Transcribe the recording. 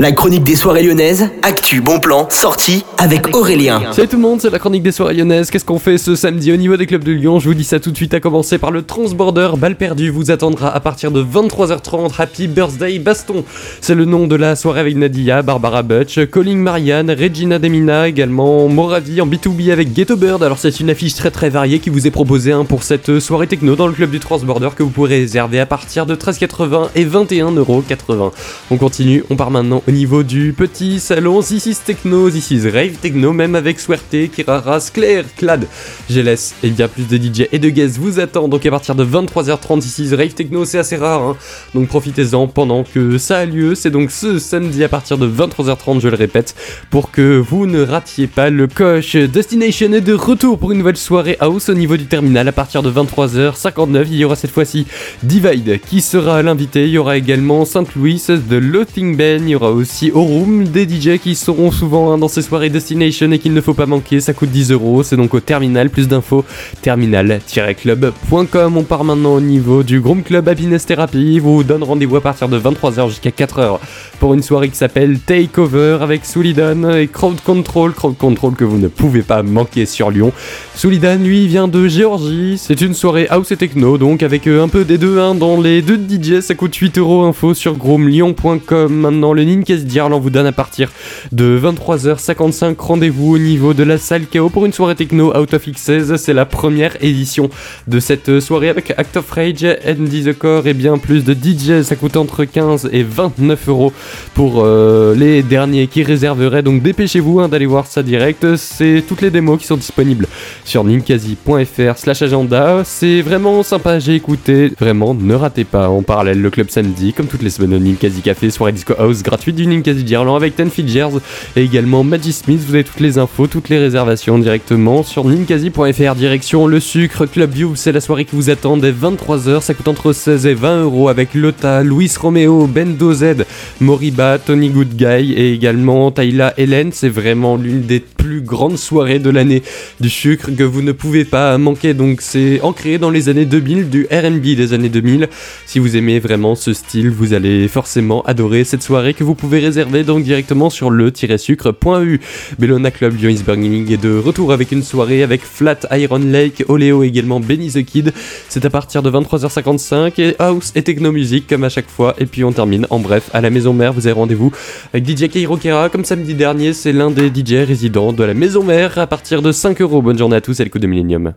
La chronique des soirées lyonnaises, actu, bon plan, sortie avec Aurélien. Salut tout le monde, c'est la chronique des soirées lyonnaises. Qu'est-ce qu'on fait ce samedi au niveau des clubs de Lyon? Je vous dis ça tout de suite, à commencer par le Transborder. Balle perdue vous attendra à partir de 23h30. Happy Birthday Baston. C'est le nom de la soirée avec Nadia, Barbara Butch, Colin Marianne, Regina Demina, également Moravi en B2B avec Ghetto Bird. Alors c'est une affiche très très variée qui vous est proposée hein, pour cette soirée techno dans le club du Transborder que vous pourrez réserver à partir de 13,80 et 21,80€. On continue, on part maintenant au niveau du petit salon. This is Techno, this is Rave Techno, même avec Swerte, Kirara, Claire, Clad, laisse et bien plus de DJ et de guests vous attendent. Donc à partir de 23h30, ici Rave Techno, c'est assez rare. Hein. Donc profitez-en pendant que ça a lieu. C'est donc ce samedi à partir de 23h30, je le répète, pour que vous ne ratiez pas le coche. Destination est de retour pour une nouvelle soirée house au niveau du terminal à partir de 23h59. Il y aura cette fois-ci Divide qui sera l'invité. Il y aura également Saint Louis de Lothing Ben. Il y aura aussi au room des DJ qui seront souvent dans ces soirées Destination et qu'il ne faut pas manquer. Ça coûte 10 euros. C'est donc au terminal. Plus d'infos terminal-club.com. On part maintenant au niveau du Groom Club Happiness Therapy. Vous donne rendez-vous à partir de 23h jusqu'à 4h pour une soirée qui s'appelle Takeover avec Soulidan et Crowd Control. Crowd Control que vous ne pouvez pas manquer sur Lyon. Soulidan, lui, vient de Géorgie. C'est une soirée house et techno, donc avec euh, un peu des deux hein, dans les deux DJ. Ça coûte 8 euros. Info sur groomlyon.com. Maintenant, le Ninkes Diarlan vous donne à partir de 23h55 rendez-vous au niveau de la salle KO pour une soirée techno Out of X16. C'est la première édition de cette soirée avec Act of Rage, Andy the Core et bien plus de DJ. Ça coûte entre 15 et 29 euros pour euh, les derniers qui réserveraient. Donc dépêchez-vous hein, d'aller voir ça direct. C'est toutes les démos qui sont disponibles sur ninkasi.fr slash agenda. C'est vraiment sympa, j'ai écouté. Vraiment, ne ratez pas en parallèle le club samedi, comme toutes les semaines au Ninkasi Café, soirée disco house gratuite du Ninkasi d'Irlande avec Ten et également Maggie Smith. Vous avez toutes les infos, toutes les réservations directement sur ninkasi.fr. Direction le sucre Club View, c'est la soirée qui vous attend dès 23h. Ça coûte entre 16 et 20 euros avec Lota, Luis Romeo, Bendo Z, Moriba, Tony Goodguy et également Tayla Hélène. C'est vraiment l'une des plus grandes soirées de l'année du sucre que vous ne pouvez pas manquer. Donc c'est ancré dans les années 2000, du RB des années 2000. Si vous aimez vraiment ce style, vous allez forcément adorer cette soirée que vous pouvez réserver donc directement sur le-sucre.eu. Bellona Club is est de retour avec une soirée avec Flat Iron Lake, Oleo également Benny the Kid. C'est à partir de 23h55 et House et Techno Music comme à chaque fois. Et puis on termine en bref à la maison mère. Vous avez rendez-vous avec DJ Kairo Kera comme samedi dernier. C'est l'un des DJ résidents de la maison mère à partir de 5 euros. Bonne journée à tous et le coup de Millennium.